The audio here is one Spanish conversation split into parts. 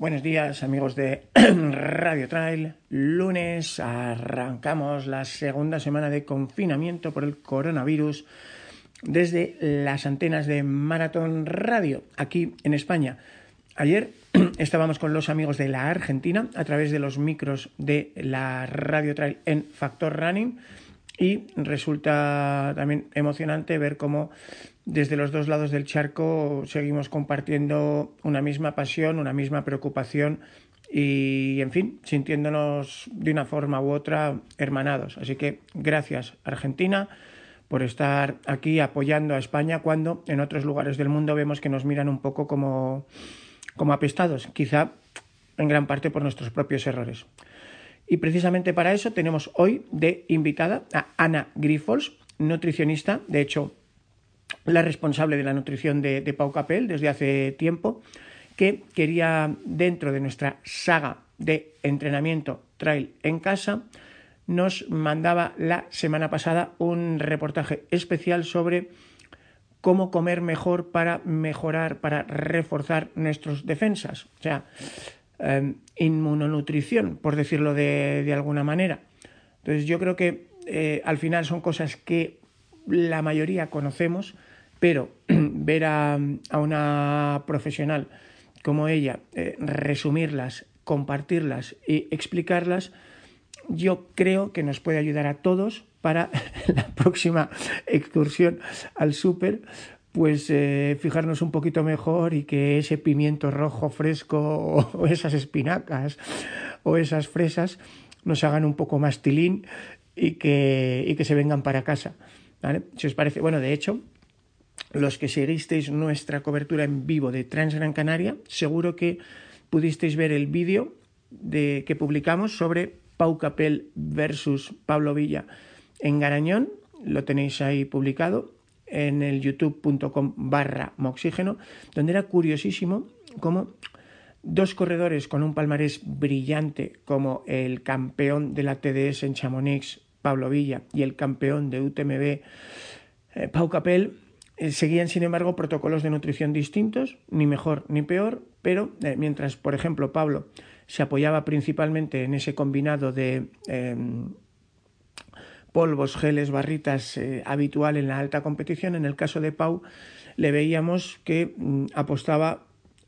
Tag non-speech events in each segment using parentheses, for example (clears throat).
Buenos días amigos de (clears throat) Radio Trail. Lunes arrancamos la segunda semana de confinamiento por el coronavirus desde las antenas de Maratón Radio aquí en España. Ayer (clears throat) estábamos con los amigos de la Argentina a través de los micros de la Radio Trail en Factor Running y resulta también emocionante ver cómo desde los dos lados del charco seguimos compartiendo una misma pasión, una misma preocupación y, en fin, sintiéndonos de una forma u otra hermanados. Así que gracias Argentina por estar aquí apoyando a España cuando en otros lugares del mundo vemos que nos miran un poco como, como apestados, quizá en gran parte por nuestros propios errores. Y precisamente para eso tenemos hoy de invitada a Ana Grifols, nutricionista, de hecho la responsable de la nutrición de, Pau Capel desde hace tiempo, que quería, dentro de nuestra saga de entrenamiento trail en casa, nos mandaba la semana pasada un reportaje especial sobre cómo comer mejor para mejorar, para reforzar nuestras defensas. O sea, em, inmunonutrición, por decirlo de, alguna manera. Entonces yo creo que eh, al final son cosas que la mayoría conocemos, pero (clears throat) ver a, una profesional como ella eh, resumirlas, compartirlas y explicarlas, yo creo que nos puede ayudar a todos para (laughs) la próxima excursión al súper, pues eh, fijarnos un poquito mejor y que ese pimiento rojo fresco (laughs) o, esas espinacas o esas fresas nos hagan un poco más tilín y que, y que se vengan para casa. ¿vale? Si os parece, bueno, de hecho, los que seguisteis nuestra cobertura en vivo de Transgran Canaria, seguro que pudisteis ver el vídeo de, que publicamos sobre Pau Capel versus Pablo Villa en Garañón. Lo tenéis ahí publicado en el youtube.com barra moxígeno, donde era curiosísimo cómo dos corredores con un palmarés brillante como el campeón de la TDS en Chamonix, Pablo Villa, y el campeón de UTMB, eh, Pau Capel, eh, seguían, sin embargo, protocolos de nutrición distintos, ni mejor ni peor, pero eh, mientras, por ejemplo, Pablo se apoyaba principalmente en ese combinado de em, polvos, geles, barritas eh, habitual en la alta competición, en el caso de Pau le veíamos que mm, apostaba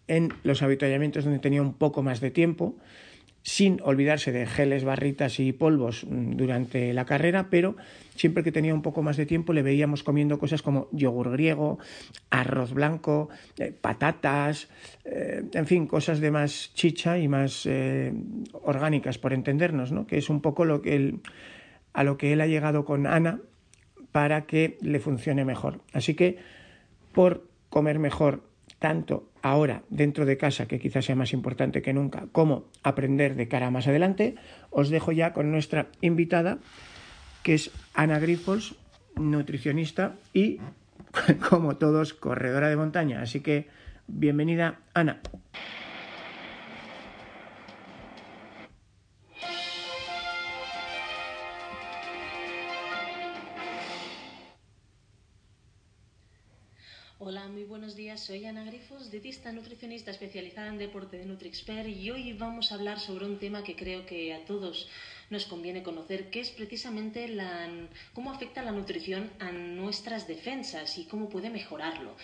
en los avituallamientos donde tenía un poco más de tiempo, sin olvidarse de geles, barritas y polvos mm, durante la carrera, pero siempre que tenía un poco más de tiempo le veíamos comiendo cosas como yogur griego, arroz blanco, eh, patatas, eh, en fin, cosas de más chicha y más orgánicas, por entendernos, ¿no? que es un poco lo que él, a lo que él ha llegado con Ana para que le funcione mejor. Así que por comer mejor tanto ahora dentro de casa, que quizás sea más importante que nunca, como aprender de cara más adelante, os dejo ya con nuestra invitada, que es Ana Grifols, nutricionista y, (laughs) como todos, corredora de montaña. Así que, bienvenida, Ana. Soy Ana Grifos, dietista nutricionista especializada en deporte de NutriXpert y hoy vamos a hablar sobre un tema que creo que a todos nos conviene conocer, que es precisamente la, cómo afecta la nutrición a nuestras defensas y cómo puede mejorarlo.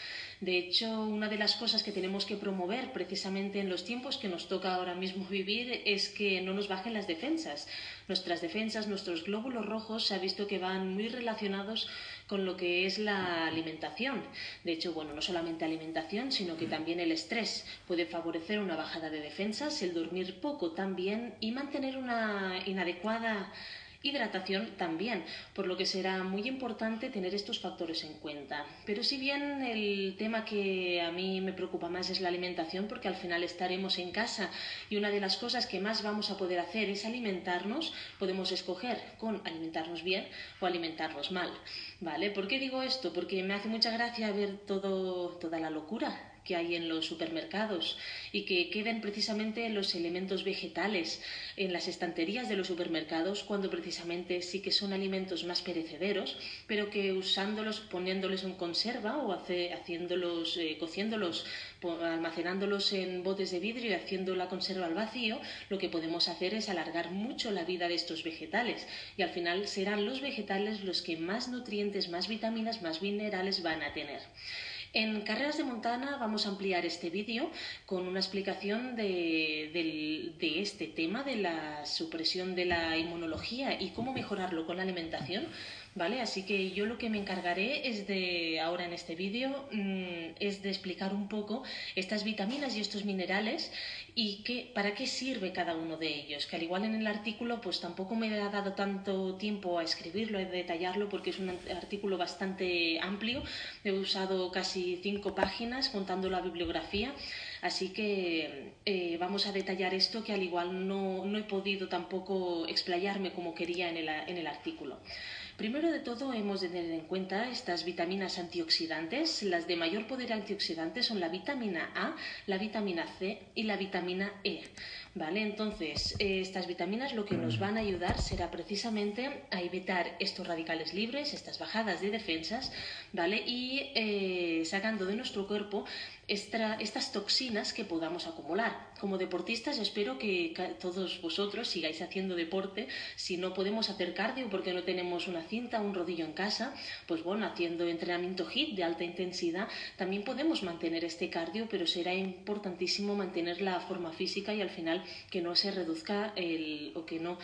De hecho, una de las cosas que tenemos que promover precisamente en los tiempos que nos toca ahora mismo (laughs) vivir es que no nos bajen las defensas. Nuestras defensas, nuestros glóbulos rojos, se ha visto que van muy relacionados con lo que es la alimentación. De hecho, bueno, no solamente alimentación, sino que también el estrés puede favorecer una bajada de defensas, el dormir poco también y mantener una inadecuada hidratación también, por lo que será muy importante tener estos factores en cuenta. Pero si bien el tema que a mí me preocupa más es la alimentación, porque al final estaremos en casa y una de las cosas que más vamos a poder hacer es alimentarnos, podemos escoger con alimentarnos bien o alimentarnos mal. ¿Vale? ¿Por qué digo esto? Porque me hace mucha gracia ver todo, toda la locura que hay en los supermercados y que queden precisamente los elementos vegetales en las estanterías de los supermercados cuando precisamente sí que son alimentos más perecederos, pero que usándolos, poniéndoles en conserva o haciéndolos, eh, cociéndolos, almacenándolos en botes de vidrio y haciendo la conserva al vacío, lo que podemos hacer es alargar mucho la vida de estos vegetales y al final serán los vegetales los que más nutrientes, más vitaminas, más minerales van a tener. En Carreras de Montana vamos a ampliar este vídeo con una explicación de, de, este tema de la supresión de la inmunología y cómo mejorarlo con la alimentación ¿vale? Así que yo lo que me encargaré es de, ahora en este vídeo, mm, es de explicar un poco estas vitaminas y estos minerales y qué, para qué sirve cada uno de ellos, que al igual en el artículo pues tampoco me ha dado tanto tiempo a escribirlo, a detallarlo, porque es un artículo bastante amplio, he usado casi cinco páginas contando la bibliografía, así que eh, vamos a detallar esto que al igual no, no he podido tampoco explayarme como quería en el, en el artículo. Primero de todo, hemos de tener en cuenta estas vitaminas antioxidantes. Las de mayor poder antioxidante son la vitamina A, la vitamina C y la vitamina E. ¿Vale? Entonces, eh, estas vitaminas lo que nos van a ayudar será precisamente a evitar estos radicales libres, estas bajadas de defensas, ¿vale? Y eh, sacando de nuestro cuerpo estas toxinas que podamos acumular. Como deportistas espero que todos vosotros sigáis haciendo deporte. Si no podemos hacer cardio porque no tenemos una cinta, un rodillo en casa, pues bueno, haciendo entrenamiento HIIT de alta intensidad, también podemos mantener este cardio, pero será importantísimo mantener la forma física y al final que no se reduzca el, o que no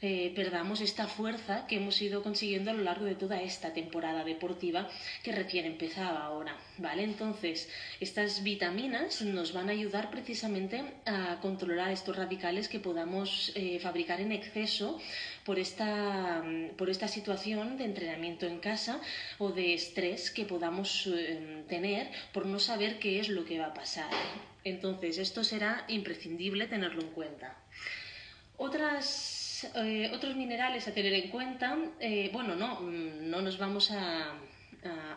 eh, perdamos esta fuerza que hemos ido consiguiendo a lo largo de toda esta temporada deportiva que recién empezaba ahora, ¿vale? Entonces, estas vitaminas nos van a ayudar precisamente a controlar estos radicales que podamos eh, fabricar en exceso por esta, por esta situación de entrenamiento en casa o de estrés que podamos eh, tener por no saber qué es lo que va a pasar. Entonces, esto será imprescindible tenerlo en cuenta. Otras eh, otros minerales a tener en cuenta, eh, bueno, no, mm, no nos vamos a,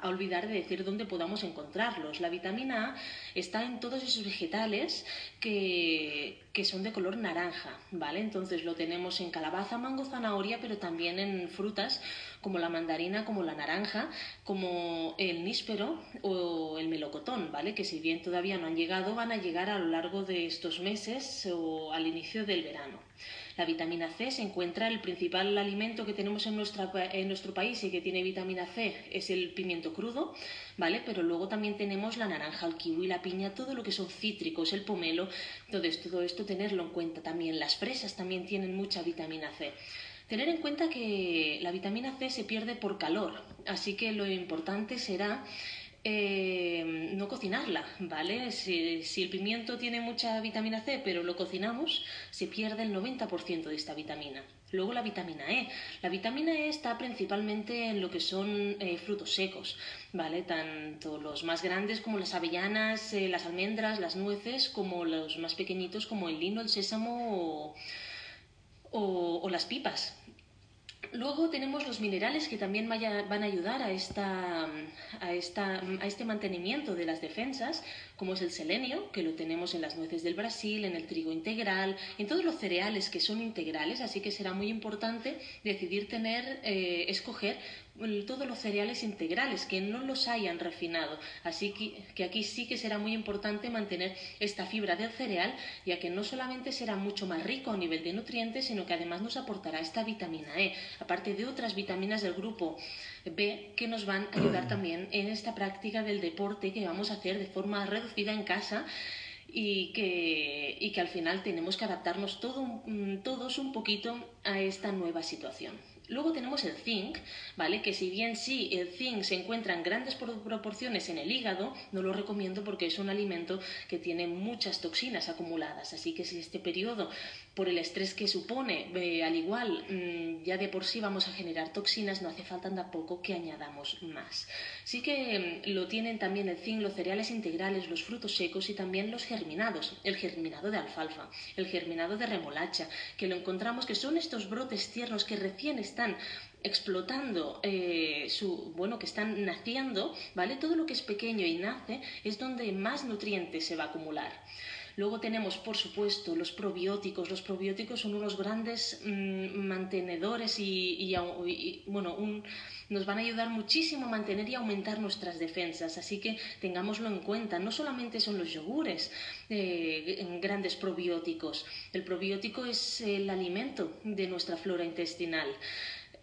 a, olvidar de decir dónde podamos encontrarlos. La vitamina A está en todos esos vegetales que, que, son de color naranja, ¿vale? Entonces lo tenemos en calabaza, mango, zanahoria, pero también en frutas como la mandarina, como la naranja, como el níspero o el melocotón, ¿vale? Que si bien todavía no han llegado, van a llegar a lo largo de estos meses o al inicio del verano. La vitamina C se encuentra, el principal alimento que tenemos en, en nuestro país y que tiene vitamina C es el pimiento crudo, ¿vale? Pero luego también tenemos la naranja, el kiwi, la piña, todo lo que son cítricos, el pomelo, entonces todo esto tenerlo en cuenta también. Las fresas también tienen mucha vitamina C. Tener en cuenta que la vitamina C se pierde por calor, así que lo importante será eh, no cocinarla, ¿vale? Si, el pimiento tiene mucha vitamina C, pero lo cocinamos, se pierde el 90% de esta vitamina. Luego la vitamina E. La vitamina E está principalmente en lo que son eh, frutos secos, ¿vale? Tanto los más grandes como las avellanas, eh, las almendras, las nueces, como los más pequeñitos como el lino, el sésamo o las pipas, Luego tenemos los minerales que también van a ayudar a, esta, a, esta, a este mantenimiento de las defensas, como es el selenio, que lo tenemos en las nueces del Brasil, en el trigo integral, en todos los cereales que son integrales, así que será muy importante decidir tener, eh, escoger todos los cereales integrales, que no los hayan refinado. Así que, aquí sí que será muy importante mantener esta fibra del cereal, ya que no solamente será mucho más rico a nivel de nutrientes, sino que además nos aportará esta vitamina E, aparte de otras vitaminas del grupo B que nos van a ayudar (clears throat) también en esta práctica del deporte que vamos a hacer de forma reducida en casa y que, y que al final tenemos que adaptarnos todo, todos un poquito a esta nueva situación. Luego tenemos el zinc, ¿vale? Que si bien sí el zinc se encuentra en grandes proporciones en el hígado, no lo recomiendo porque es un alimento que tiene muchas toxinas acumuladas. Así que si este periodo, por el estrés que supone, eh, al igual mm, ya de por sí vamos a generar toxinas, no hace falta tampoco que añadamos más. Sí que mm, lo tienen también el zinc, los cereales integrales, los frutos secos y también los germinados. El germinado de alfalfa, el germinado de remolacha, que lo encontramos que son estos brotes tiernos que recién están están explotando eh, su bueno que están naciendo vale todo lo que es pequeño y nace es donde más nutrientes se va a acumular Luego tenemos, por supuesto, los probióticos. Los probióticos son unos grandes mm, mantenedores y, bueno, nos van a ayudar muchísimo a mantener y aumentar nuestras defensas. Así que tengámoslo en cuenta. No solamente son los yogures eh, grandes probióticos. El probiótico es el alimento de nuestra flora intestinal.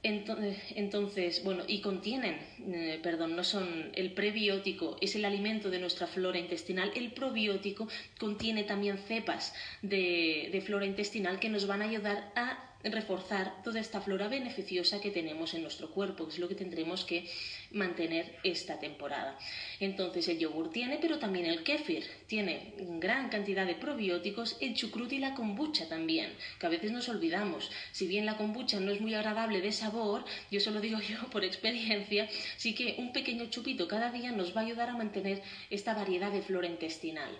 Entonces, bueno, y contienen, eh, perdón, no son el prebiótico, es el alimento de nuestra flora intestinal. El probiótico contiene también cepas de, de flora intestinal que nos van a ayudar a reforzar toda esta flora beneficiosa que tenemos en nuestro cuerpo, que es lo que tendremos que mantener esta temporada. Entonces el yogur tiene, pero también el kéfir tiene gran cantidad de probióticos, el chucrut y la kombucha también, que a veces nos olvidamos. Si bien la kombucha no es muy agradable de sabor, yo solo digo yo por experiencia, sí que un pequeño chupito cada día nos va a ayudar a mantener esta variedad de flora intestinal.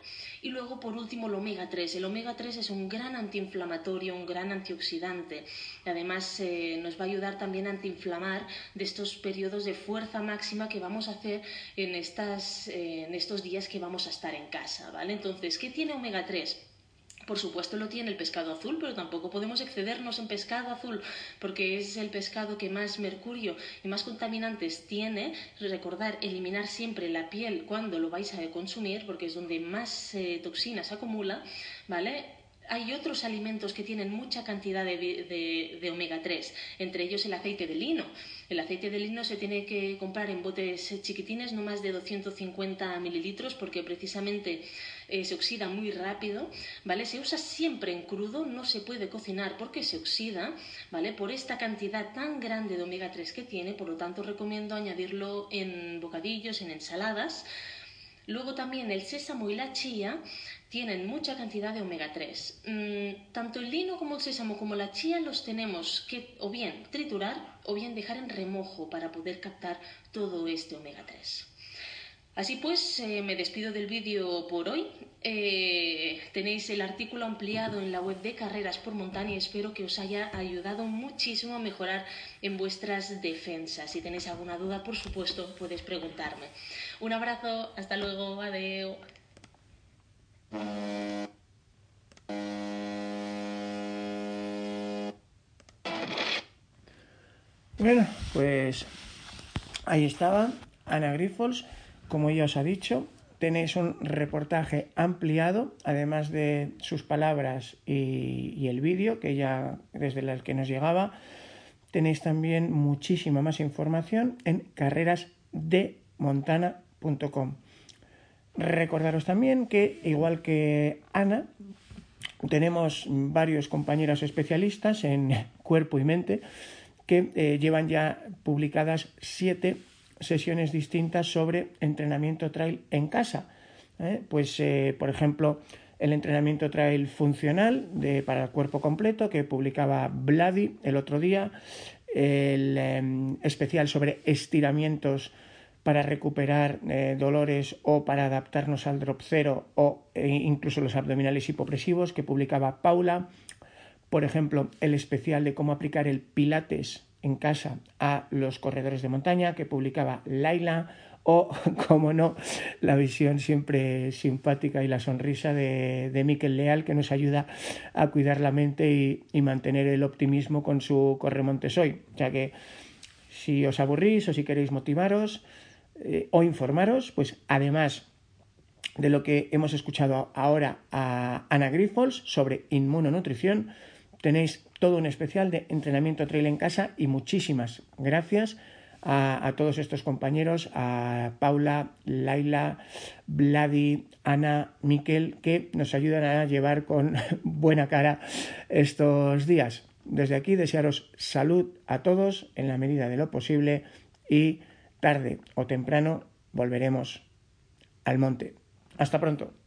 Y luego por último el omega 3. El omega 3 es un gran antiinflamatorio, un gran antioxidante Además, eh, nos va a ayudar también a antiinflamar de estos periodos de fuerza máxima que vamos a hacer en, estas, eh, en estos días que vamos a estar en casa. ¿vale? Entonces, ¿qué tiene omega 3? Por supuesto lo tiene el pescado azul, pero tampoco podemos excedernos en pescado azul porque es el pescado que más mercurio y más contaminantes tiene. Recordar, eliminar siempre la piel cuando lo vais a consumir porque es donde más eh, toxinas acumula, ¿vale? Hay otros alimentos que tienen mucha cantidad de, omega 3, entre ellos el aceite de lino. El aceite de lino se tiene que comprar en botes chiquitines, no más de 250 mililitros, porque precisamente eh, se oxida muy rápido, ¿vale? Se usa siempre en crudo, no se puede cocinar porque se oxida, ¿vale? Por esta cantidad tan grande de omega 3 que tiene, por lo tanto recomiendo añadirlo en bocadillos, en ensaladas. Luego también el sésamo y la chía tienen mucha cantidad de omega 3. Mm, tanto el lino como el sésamo como la chía los tenemos que o bien triturar o bien dejar en remojo para poder captar todo este omega 3. Así pues, eh, me despido del vídeo por hoy. Eh, tenéis el artículo ampliado en la web de Carreras por Montaña y espero que os haya ayudado muchísimo a mejorar en vuestras defensas. Si tenéis alguna duda, por supuesto, podéis preguntarme. Un abrazo, hasta luego, adiós. Bueno, pues ahí estaba Ana Grifols. Como ya os ha dicho, tenéis un reportaje ampliado, además de sus palabras y, el vídeo que ya desde el que nos llegaba. Tenéis también muchísima más información en carrerasdemontana.com. Recordaros también que, igual que Ana, tenemos varios compañeros especialistas en cuerpo y mente que eh, llevan ya publicadas siete sesiones distintas sobre entrenamiento trail en casa. ¿eh? Pues, eh, por ejemplo, el entrenamiento trail funcional de, para el cuerpo completo que publicaba Vladi el otro día, el em, especial sobre estiramientos para recuperar eh, dolores o para adaptarnos al drop cero o incluso los abdominales hipopresivos que publicaba Paula. Por ejemplo, el especial de cómo aplicar el pilates en casa a los corredores de montaña que publicaba Laila o, (laughs) como no, la visión siempre simpática y la sonrisa de, de Miquel Leal que nos ayuda a cuidar la mente y, y mantener el optimismo con su Corremontes hoy. Ya que si os aburrís o si queréis motivaros, eh, o informaros, pues además de lo que hemos escuchado ahora a Ana Grifols sobre inmunonutrición, tenéis todo un especial de entrenamiento trail en casa y muchísimas gracias a, todos estos compañeros, a Paula, Laila, Vladi, Ana, Miquel, que nos ayudan a llevar con (laughs) buena cara estos días. desde aquí desearos salud a todos en la medida de lo posible y tarde o temprano volveremos al monte. Hasta pronto.